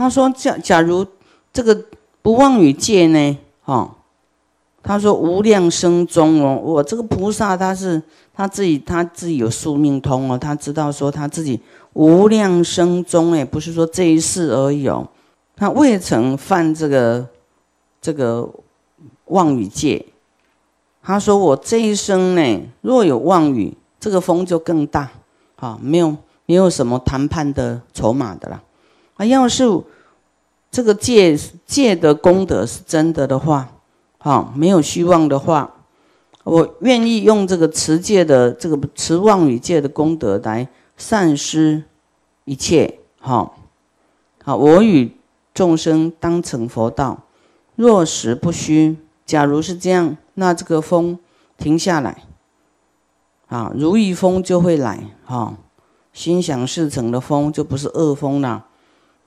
他说：假假如这个不妄语戒呢？哈，他说无量生中哦，我这个菩萨他是他自己他自己有宿命通哦，他知道说他自己无量生中哎，不是说这一世而已哦，他未曾犯这个这个妄语戒。他说我这一生呢，若有妄语，这个风就更大啊，没有没有什么谈判的筹码的啦。啊，要是这个戒戒的功德是真的的话，哈，没有虚妄的话，我愿意用这个持戒的这个持妄语戒的功德来善施一切，哈，好，我与众生当成佛道，若实不虚。假如是这样，那这个风停下来，啊，如意风就会来，哈，心想事成的风就不是恶风了。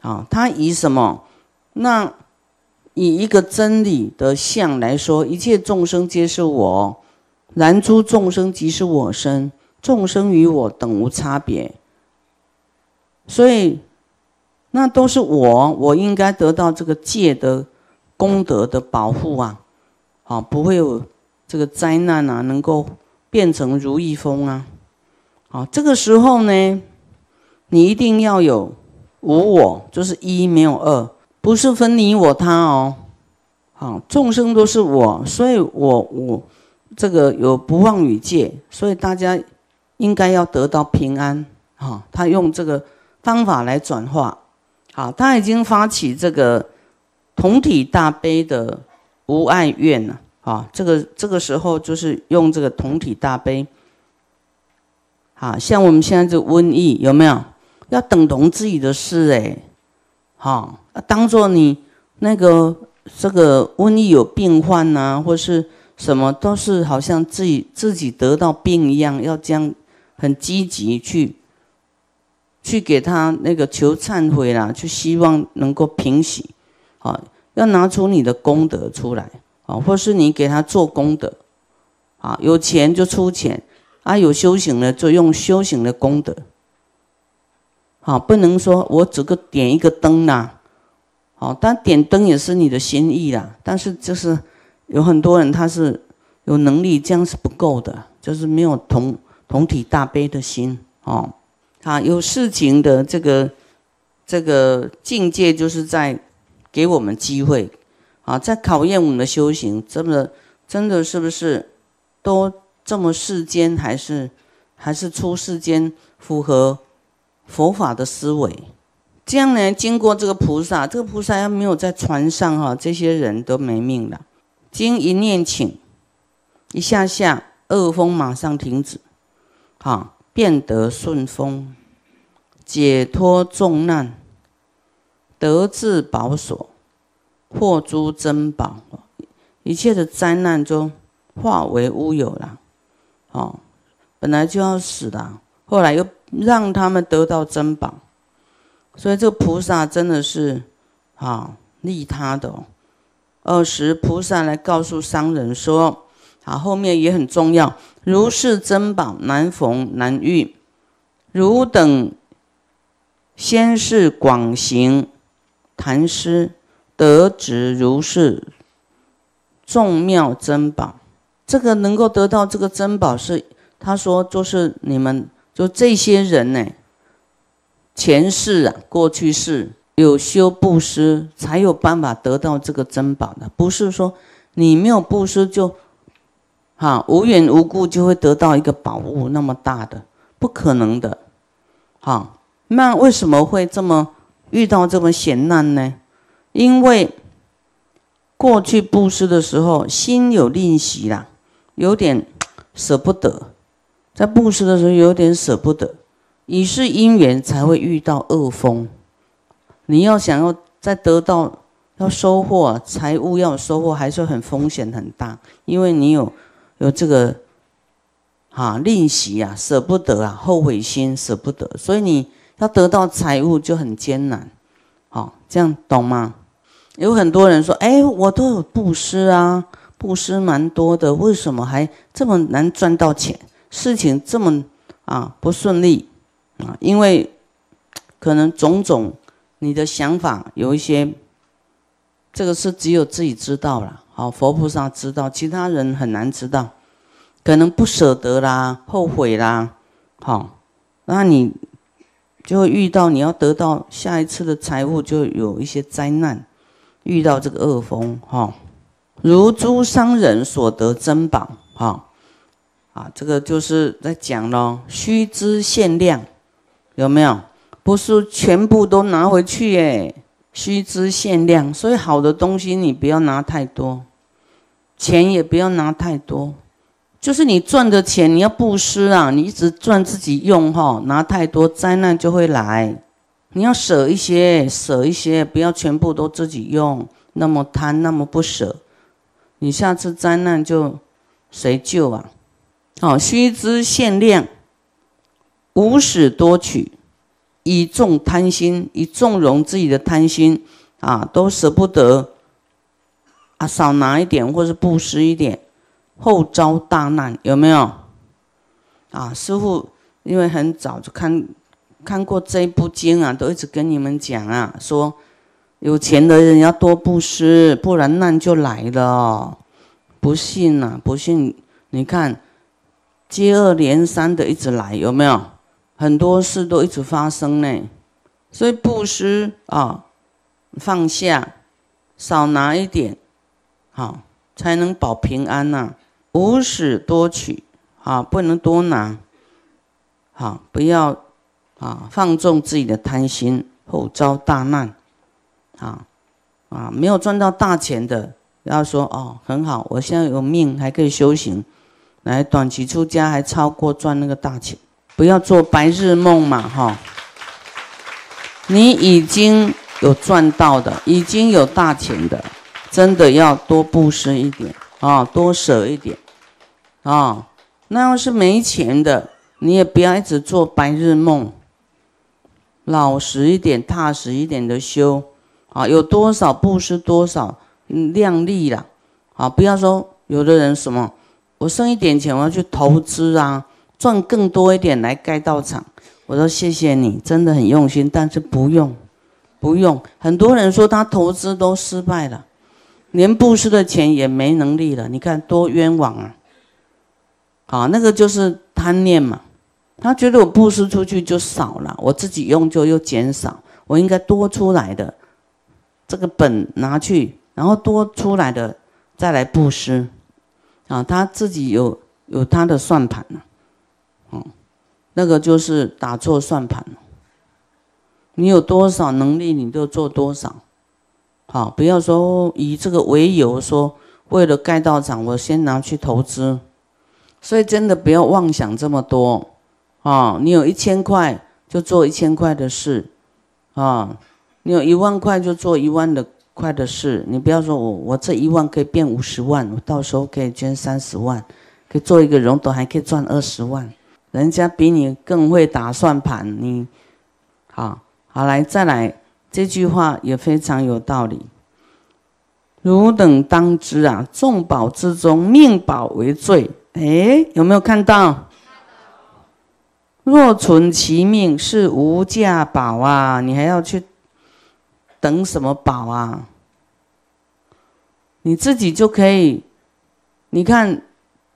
啊，他以什么？那以一个真理的相来说，一切众生皆是我，然诸众生即是我身，众生与我等无差别。所以，那都是我，我应该得到这个戒的功德的保护啊！啊，不会有这个灾难啊，能够变成如意风啊！好，这个时候呢，你一定要有。无我就是一，没有二，不是分你我他哦。好，众生都是我，所以我我这个有不妄语戒，所以大家应该要得到平安。哈，他用这个方法来转化。好，他已经发起这个同体大悲的无爱愿了。啊，这个这个时候就是用这个同体大悲。好像我们现在这瘟疫有没有？要等同自己的事哎，好，当做你那个这个瘟疫有病患呐，或是什么都是好像自己自己得到病一样，要这样很积极去去给他那个求忏悔啦，去希望能够平息，好，要拿出你的功德出来啊，或是你给他做功德，啊，有钱就出钱，啊，有修行的就用修行的功德。好，不能说我只个点一个灯呐，好，但点灯也是你的心意啦。但是就是有很多人他是有能力，这样是不够的，就是没有同同体大悲的心哦。啊，有事情的这个这个境界，就是在给我们机会啊，在考验我们的修行，真的真的是不是都这么世间，还是还是出世间符合？佛法的思维，这样呢？经过这个菩萨，这个菩萨要没有在船上哈，这些人都没命了。经一念请，一下下恶风马上停止，哈，变得顺风，解脱重难，得自保所，获诸珍宝，一切的灾难中化为乌有了。哦，本来就要死的，后来又。让他们得到珍宝，所以这个菩萨真的是啊利他的。二十菩萨来告诉商人说：“啊，后面也很重要，如是珍宝难逢难遇，汝等先是广行谈师，得值如是众妙珍宝。这个能够得到这个珍宝，是他说就是你们。”就这些人呢，前世啊，过去世有修布施，才有办法得到这个珍宝的。不是说你没有布施就，哈无缘无故就会得到一个宝物那么大的，不可能的。哈，那为什么会这么遇到这么险难呢？因为过去布施的时候心有吝惜啦，有点舍不得。在布施的时候有点舍不得，以是因缘才会遇到恶风。你要想要再得到要收获财物要收获，还是很风险很大，因为你有有这个哈吝惜啊，舍不得啊，后悔心舍不得，所以你要得到财物就很艰难。好，这样懂吗？有很多人说，哎，我都有布施啊，布施蛮多的，为什么还这么难赚到钱？事情这么啊不顺利啊，因为可能种种你的想法有一些，这个是只有自己知道了，好，佛菩萨知道，其他人很难知道，可能不舍得啦，后悔啦，好，那你就会遇到你要得到下一次的财物，就有一些灾难，遇到这个恶风，哈，如诸商人所得珍宝，哈，啊，这个就是在讲咯，须知限量，有没有？不是全部都拿回去耶，须知限量。所以好的东西你不要拿太多，钱也不要拿太多。就是你赚的钱你要布施啊，你一直赚自己用哈，拿太多灾难就会来。你要舍一些，舍一些，不要全部都自己用，那么贪，那么不舍，你下次灾难就谁救啊？好，须知限量，无使多取。以纵贪心，以纵容自己的贪心啊，都舍不得啊，少拿一点，或是布施一点，后遭大难，有没有？啊，师傅因为很早就看看过这部经啊，都一直跟你们讲啊，说有钱的人要多布施，不然难就来了。不信呐，不信，你看接二连三的一直来，有没有？很多事都一直发生呢，所以布施啊，放下，少拿一点，好，才能保平安呐。无始多取，啊，不能多拿，好，不要啊放纵自己的贪心，后遭大难，啊啊，没有赚到大钱的，不要说哦，很好，我现在有命还可以修行，来短期出家还超过赚那个大钱。不要做白日梦嘛，哈！你已经有赚到的，已经有大钱的，真的要多布施一点啊，多舍一点啊。那要是没钱的，你也不要一直做白日梦，老实一点、踏实一点的修啊。有多少布施多少，量力了啊！不要说有的人什么，我剩一点钱，我要去投资啊。赚更多一点来盖道场，我说谢谢你，真的很用心，但是不用，不用。很多人说他投资都失败了，连布施的钱也没能力了，你看多冤枉啊！好，那个就是贪念嘛，他觉得我布施出去就少了，我自己用就又减少，我应该多出来的这个本拿去，然后多出来的再来布施，啊，他自己有有他的算盘呢。哦，那个就是打错算盘你有多少能力，你就做多少。好，不要说以这个为由说，为了盖道场，我先拿去投资。所以真的不要妄想这么多啊！你有一千块，就做一千块的事啊！你有一万块，就做一万的快的事。你不要说我我这一万可以变五十万，我到时候可以捐三十万，可以做一个融资，还可以赚二十万。人家比你更会打算盘，你好好来再来，这句话也非常有道理。汝等当知啊，众宝之中，命宝为最。哎，有没有看到？若存其命，是无价宝啊！你还要去等什么宝啊？你自己就可以，你看，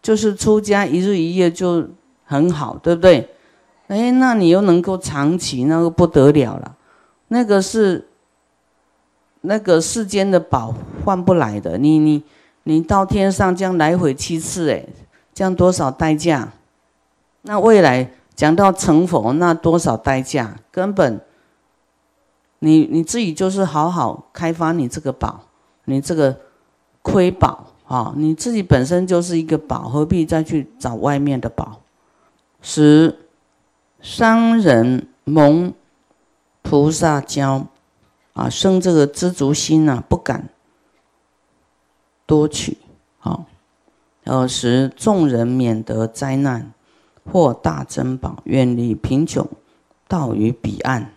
就是出家一日一夜就。很好，对不对？哎，那你又能够长期，那个不得了了。那个是那个世间的宝换不来的。你你你到天上这样来回七次，哎，这样多少代价？那未来讲到成佛，那多少代价？根本你你自己就是好好开发你这个宝，你这个亏宝啊，你自己本身就是一个宝，何必再去找外面的宝？使商人蒙菩萨教啊，生这个知足心呐，不敢多取，好，而使众人免得灾难，获大珍宝，远离贫穷，到于彼岸。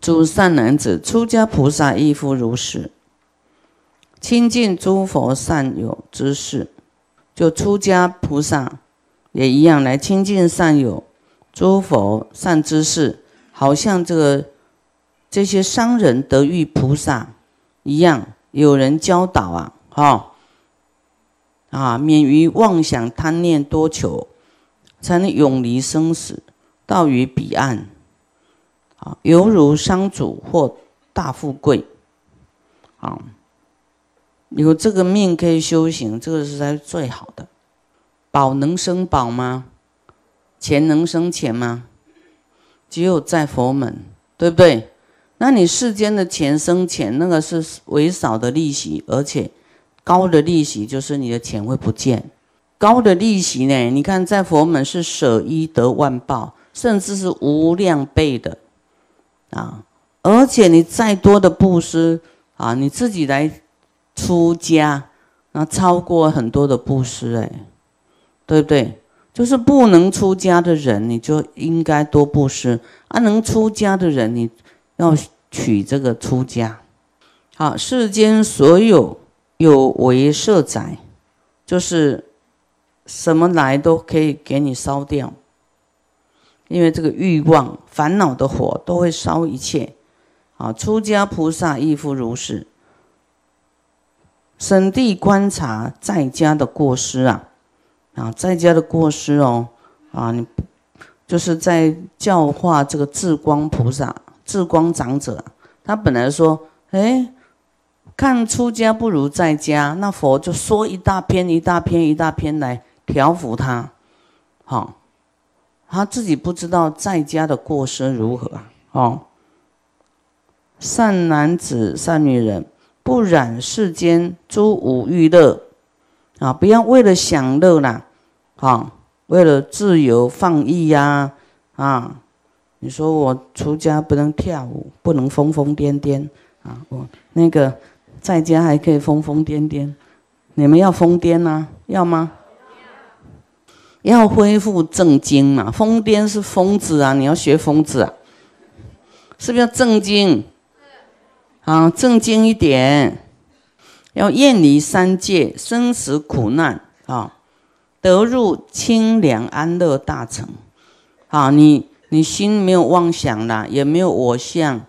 诸善男子，出家菩萨亦复如是，亲近诸佛善友之事，就出家菩萨。也一样来亲近善友、诸佛善知识，好像这个这些商人得遇菩萨一样，有人教导啊，哈，啊，免于妄想贪念多求，才能永离生死，到于彼岸，犹如商主或大富贵，啊，有这个命可以修行，这个是才最好的。宝能生宝吗？钱能生钱吗？只有在佛门，对不对？那你世间的钱生钱，那个是微少的利息，而且高的利息就是你的钱会不见。高的利息呢？你看在佛门是舍一得万报，甚至是无量倍的啊！而且你再多的布施啊，你自己来出家，那超过很多的布施，哎，对不对？就是不能出家的人，你就应该多布施啊；能出家的人，你要取这个出家。好，世间所有有为色宅，就是什么来都可以给你烧掉，因为这个欲望、烦恼的火都会烧一切。啊，出家菩萨亦复如是。审地观察在家的过失啊。啊，在家的过失哦，啊，你就是在教化这个智光菩萨、智光长者。他本来说，哎，看出家不如在家，那佛就说一大篇、一大篇、一大篇来调伏他。好，他自己不知道在家的过失如何啊？哦，善男子、善女人，不染世间诸五欲乐。啊，不要为了享乐啦，啊，为了自由放逸呀，啊，你说我出家不能跳舞，不能疯疯癫癫啊，我那个在家还可以疯疯癫癫，你们要疯癫呐？要吗？要恢复正经嘛，疯癫是疯子啊，你要学疯子啊，是不是要正经？啊，正经一点。要厌离三界生死苦难啊，得入清凉安乐大成啊！你你心没有妄想了，也没有我相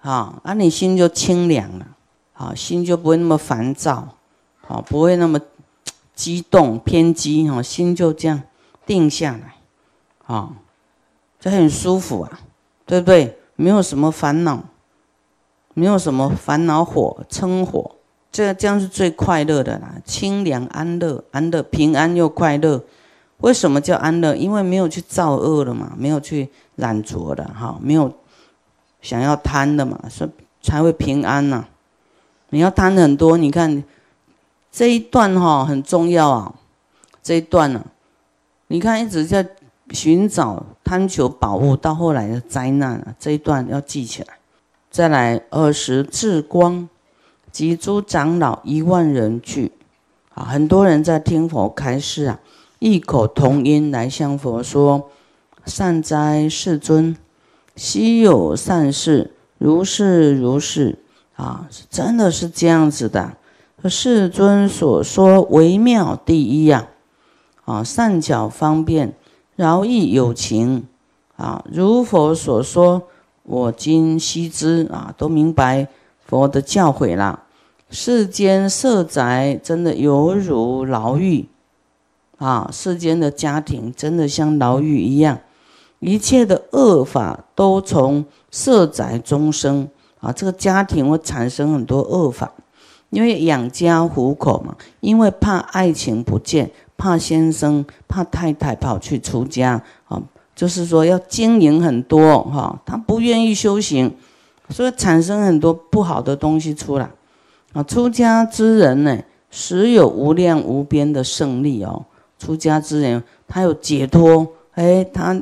啊，那，你心就清凉了啊，心就不会那么烦躁啊，不会那么激动偏激哈，心就这样定下来啊，就很舒服啊，对不对？没有什么烦恼，没有什么烦恼火撑火。这这样是最快乐的啦，清凉安乐，安乐平安又快乐。为什么叫安乐？因为没有去造恶了嘛，没有去染着的哈，没有想要贪的嘛，所以才会平安呐。你要贪很多，你看这一段哈很重要啊，这一段呢，你看一直在寻找贪求宝物，到后来的灾难啊，这一段要记起来。再来二十智光。及诸长老一万人聚，啊，很多人在听佛开示啊，异口同音来向佛说：“善哉，世尊！昔有善事，如是如是啊，真的是这样子的。世尊所说微妙第一呀，啊，啊善巧方便，饶益有情啊，如佛所说，我今悉知啊，都明白佛的教诲了。”世间色宅真的犹如牢狱啊！世间的家庭真的像牢狱一样，一切的恶法都从色宅中生啊！这个家庭会产生很多恶法，因为养家糊口嘛，因为怕爱情不见，怕先生、怕太太跑去出家啊，就是说要经营很多哈，他不愿意修行，所以产生很多不好的东西出来。啊，出家之人呢，实有无量无边的胜利哦。出家之人，他有解脱，哎，他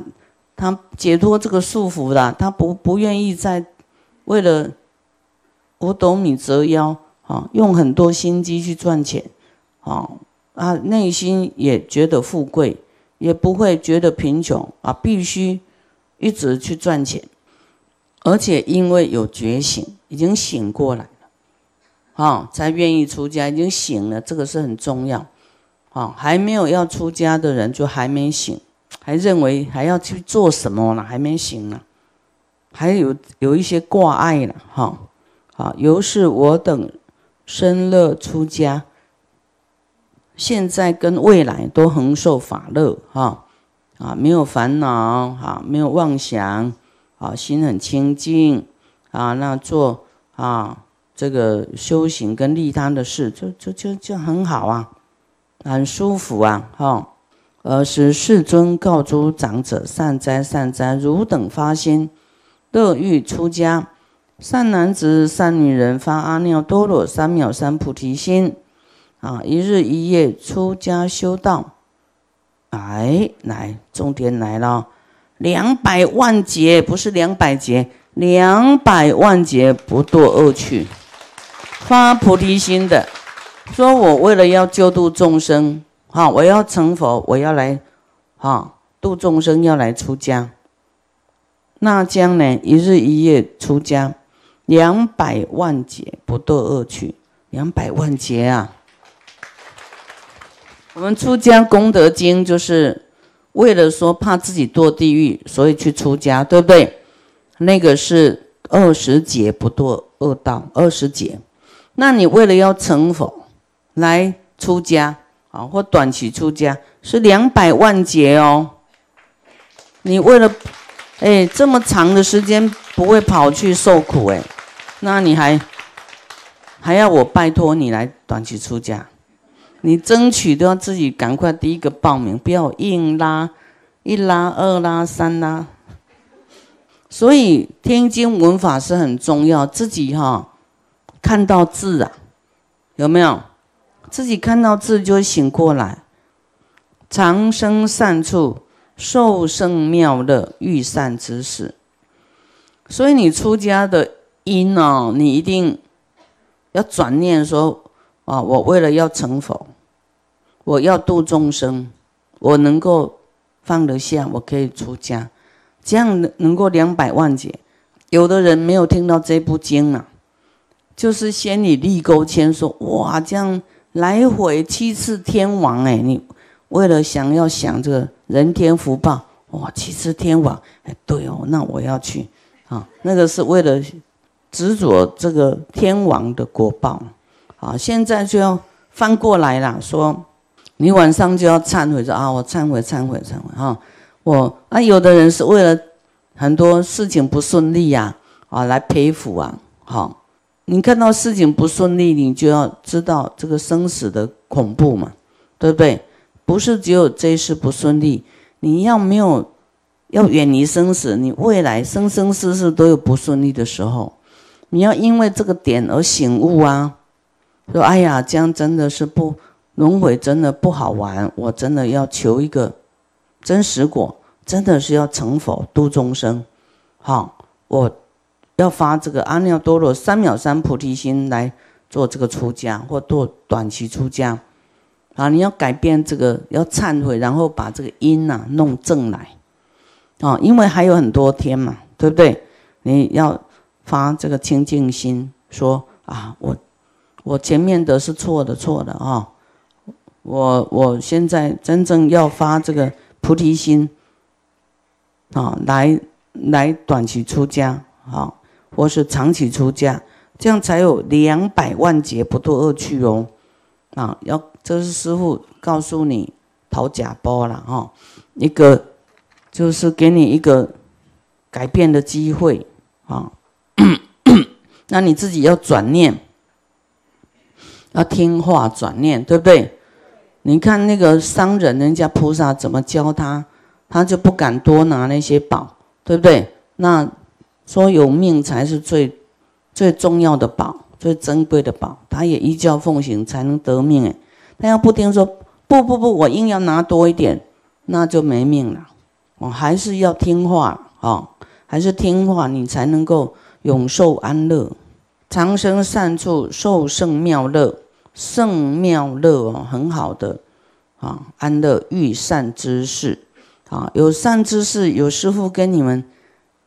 他解脱这个束缚了，他不不愿意再为了五斗米折腰啊，用很多心机去赚钱，啊啊，内心也觉得富贵，也不会觉得贫穷啊，必须一直去赚钱，而且因为有觉醒，已经醒过来了。啊，才愿意出家，已经醒了，这个是很重要。啊，还没有要出家的人就还没醒，还认为还要去做什么呢？还没醒呢。还有有一些挂碍了哈。啊，由是我等生乐出家，现在跟未来都恒受法乐哈。啊，没有烦恼哈，没有妄想啊，心很清净啊，那做啊这个修行跟利他的事，就就就就很好啊，很舒服啊哈。而是世尊告诸长者：“善哉，善哉！汝等发心，乐欲出家。善男子、善女人发阿耨多罗三藐三菩提心，啊，一日一夜出家修道。来来，重点来了，两百万劫不是两百劫，两百万劫不堕恶趣，发菩提心的，说我为了要救度众生。”好，我要成佛，我要来，哈度众生，要来出家。那将呢？一日一夜出家，两百万劫不堕恶趣，两百万劫啊！我们出家功德经就是为了说怕自己堕地狱，所以去出家，对不对？那个是二十劫不堕恶道，二十劫。那你为了要成佛，来出家。啊，或短期出家是两百万劫哦。你为了，哎，这么长的时间不会跑去受苦哎，那你还还要我拜托你来短期出家？你争取都要自己赶快第一个报名，不要硬拉，一拉二拉三拉。所以天经文法是很重要，自己哈看到字啊，有没有？自己看到字就会醒过来，长生善处，受胜妙乐，欲善之事。所以你出家的因哦，你一定要转念说：啊，我为了要成佛，我要度众生，我能够放得下，我可以出家，这样能能够两百万劫。有的人没有听到这部经啊，就是先以立钩签说：哇，这样。来回七次天王，哎，你为了想要想这个人天福报，哇，七次天王，哎，对哦，那我要去，啊，那个是为了执着这个天王的果报，啊，现在就要翻过来了，说你晚上就要忏悔，说啊，我忏悔，忏悔，忏悔，哈，我啊，有的人是为了很多事情不顺利呀，啊，来陪福啊，好。你看到事情不顺利，你就要知道这个生死的恐怖嘛，对不对？不是只有这一世不顺利，你要没有要远离生死，你未来生生世世都有不顺利的时候，你要因为这个点而醒悟啊，说哎呀，这样真的是不轮回，真的不好玩，我真的要求一个真实果，真的是要成佛度众生，好，我。要发这个阿耨多罗三藐三菩提心来做这个出家或做短期出家，啊，你要改变这个，要忏悔，然后把这个因呐弄正来，啊，因为还有很多天嘛，对不对？你要发这个清净心，说啊，我我前面的是错的，错的啊，我我现在真正要发这个菩提心，啊，来来短期出家，啊。或是长期出家，这样才有两百万劫不堕恶趣哦。啊，要这是师傅告诉你讨假包了哈，一个就是给你一个改变的机会啊。那你自己要转念，要听话转念，对不对？你看那个商人，人家菩萨怎么教他，他就不敢多拿那些宝，对不对？那。说有命才是最最重要的宝，最珍贵的宝。他也依教奉行才能得命哎。他要不听说不不不，我硬要拿多一点，那就没命了。我还是要听话啊，还是听话，你才能够永受安乐，长生善处，受胜妙乐，圣妙乐哦，很好的啊，安乐遇善知识啊，有善知识，有师傅跟你们。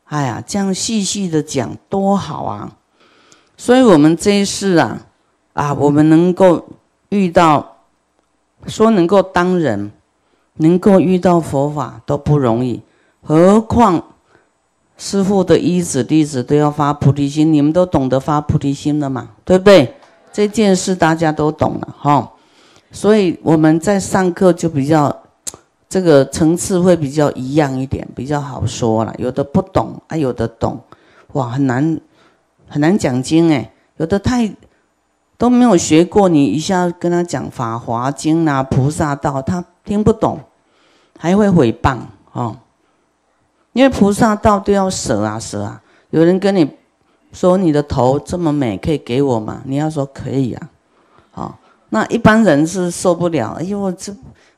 哎呀，这样细细的讲多好啊！所以，我们这一世啊，啊，我们能够遇到，说能够当人，能够遇到佛法都不容易，何况师傅的依子弟子都要发菩提心，你们都懂得发菩提心了嘛？对不对？这件事大家都懂了哈，所以我们在上课就比较这个层次会比较一样一点，比较好说了。有的不懂啊，有的懂，哇，很难很难讲经哎，有的太都没有学过，你一下跟他讲《法华经》啊、菩萨道，他听不懂，还会诽谤哦。因为菩萨道都要舍啊舍啊，有人跟你说你的头这么美，可以给我吗？你要说可以啊，好，那一般人是受不了，哎呦，这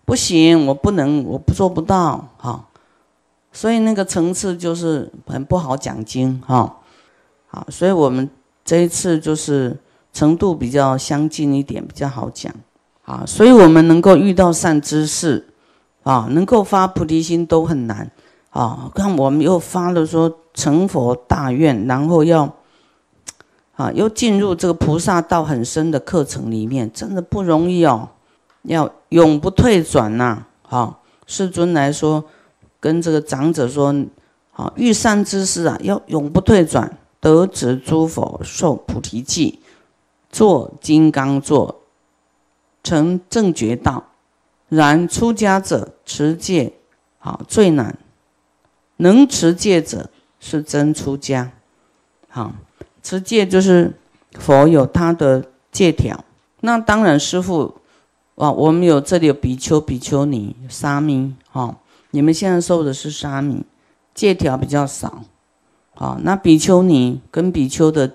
不行，我不能，我不做不到，哈，所以那个层次就是很不好讲经，哈，好，所以我们这一次就是程度比较相近一点，比较好讲，啊，所以我们能够遇到善知识，啊，能够发菩提心都很难。啊，看我们又发了说成佛大愿，然后要啊，又进入这个菩萨道很深的课程里面，真的不容易哦，要永不退转呐！好，世尊来说，跟这个长者说，好，遇善知识啊，要永不退转，得值诸佛受菩提记，做金刚座，成正觉道。然出家者持戒，好最难。能持戒者是真出家，好，持戒就是佛有他的戒条。那当然，师傅，啊，我们有这里有比丘、比丘尼、沙弥，哈，你们现在受的是沙弥，戒条比较少，好，那比丘尼跟比丘的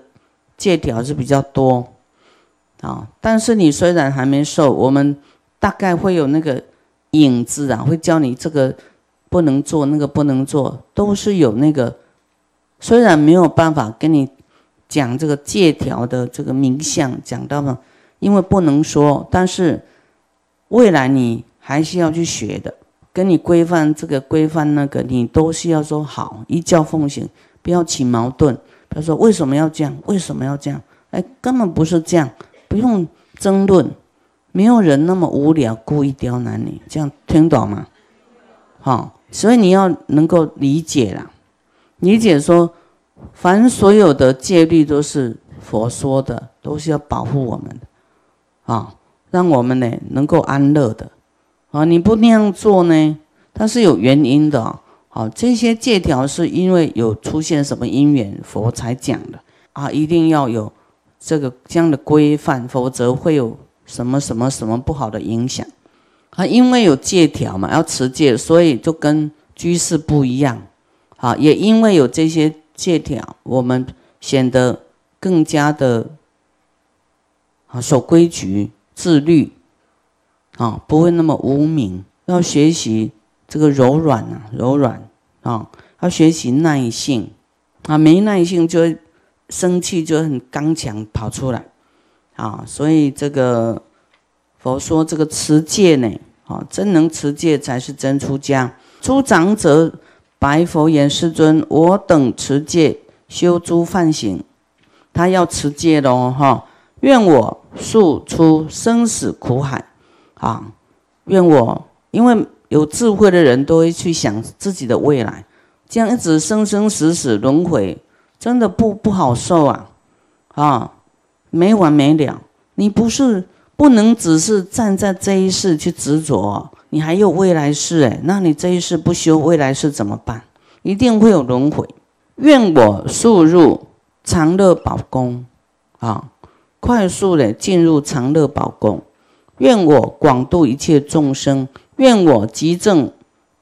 戒条是比较多，啊，但是你虽然还没受，我们大概会有那个影子啊，会教你这个。不能做那个，不能做，都是有那个。虽然没有办法跟你讲这个借条的这个名相，讲到了，因为不能说，但是未来你还是要去学的。跟你规范这个规范那个，你都是要说好，依教奉行，不要起矛盾。他说为什么要这样？为什么要这样？哎，根本不是这样，不用争论。没有人那么无聊，故意刁难你。这样听懂吗？好。所以你要能够理解啦，理解说，凡所有的戒律都是佛说的，都是要保护我们的，啊，让我们呢能够安乐的，啊，你不那样做呢，它是有原因的，好，这些戒条是因为有出现什么因缘，佛才讲的，啊，一定要有这个这样的规范，否则会有什么什么什么不好的影响。啊，因为有戒条嘛，要持戒，所以就跟居士不一样。啊，也因为有这些戒条，我们显得更加的啊守规矩、自律，啊不会那么无名。要学习这个柔软啊，柔软啊，要学习耐性啊，没耐性就生气就很刚强跑出来啊。所以这个。佛说这个持戒呢，啊，真能持戒才是真出家。出长者白佛言：“世尊，我等持戒修诸梵行，他要持戒喽，哈！愿我速出生死苦海，啊！愿我因为有智慧的人都会去想自己的未来，这样一直生生死死轮回，真的不不好受啊，啊，没完没了。你不是。”不能只是站在这一世去执着，你还有未来世哎，那你这一世不修，未来世怎么办？一定会有轮回。愿我速入长乐宝宫，啊，快速的进入长乐宝宫。愿我广度一切众生，愿我极正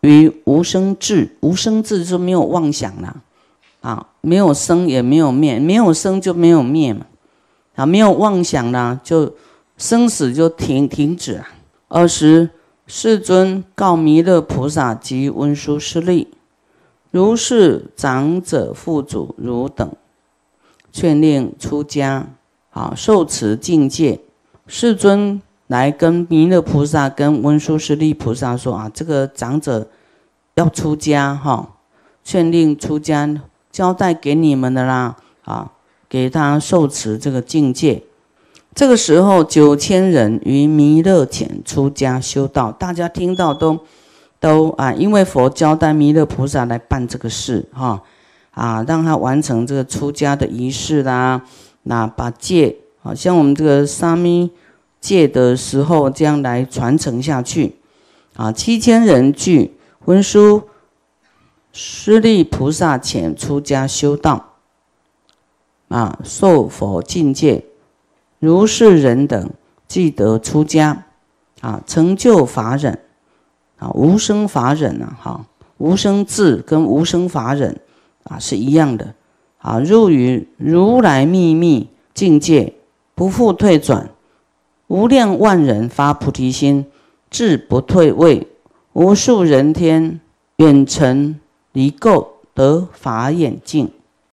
于无生智，无生智就没有妄想了，啊，没有生也没有灭，没有生就没有灭嘛，啊，没有妄想了就。生死就停停止了。二十，世尊告弥勒菩萨及文殊师利：“如是长者父祖汝等，劝令出家，好受持境界。”世尊来跟弥勒菩萨、跟文殊师利菩萨说：“啊，这个长者要出家，哈，劝令出家，交代给你们的啦，啊，给他受持这个境界。”这个时候，九千人于弥勒前出家修道，大家听到都都啊，因为佛交代弥勒菩萨来办这个事哈，啊，让他完成这个出家的仪式啦，那把戒啊，像我们这个沙弥戒的时候，这样来传承下去啊。七千人具文殊师利菩萨前出家修道啊，受佛境界，如是人等即得出家啊，成就法忍啊，无生法忍啊，哈，无生智跟无生法忍。啊，是一样的，啊，入于如来秘密境界，不复退转，无量万人发菩提心，智不退位，无数人天远程离垢得法眼净。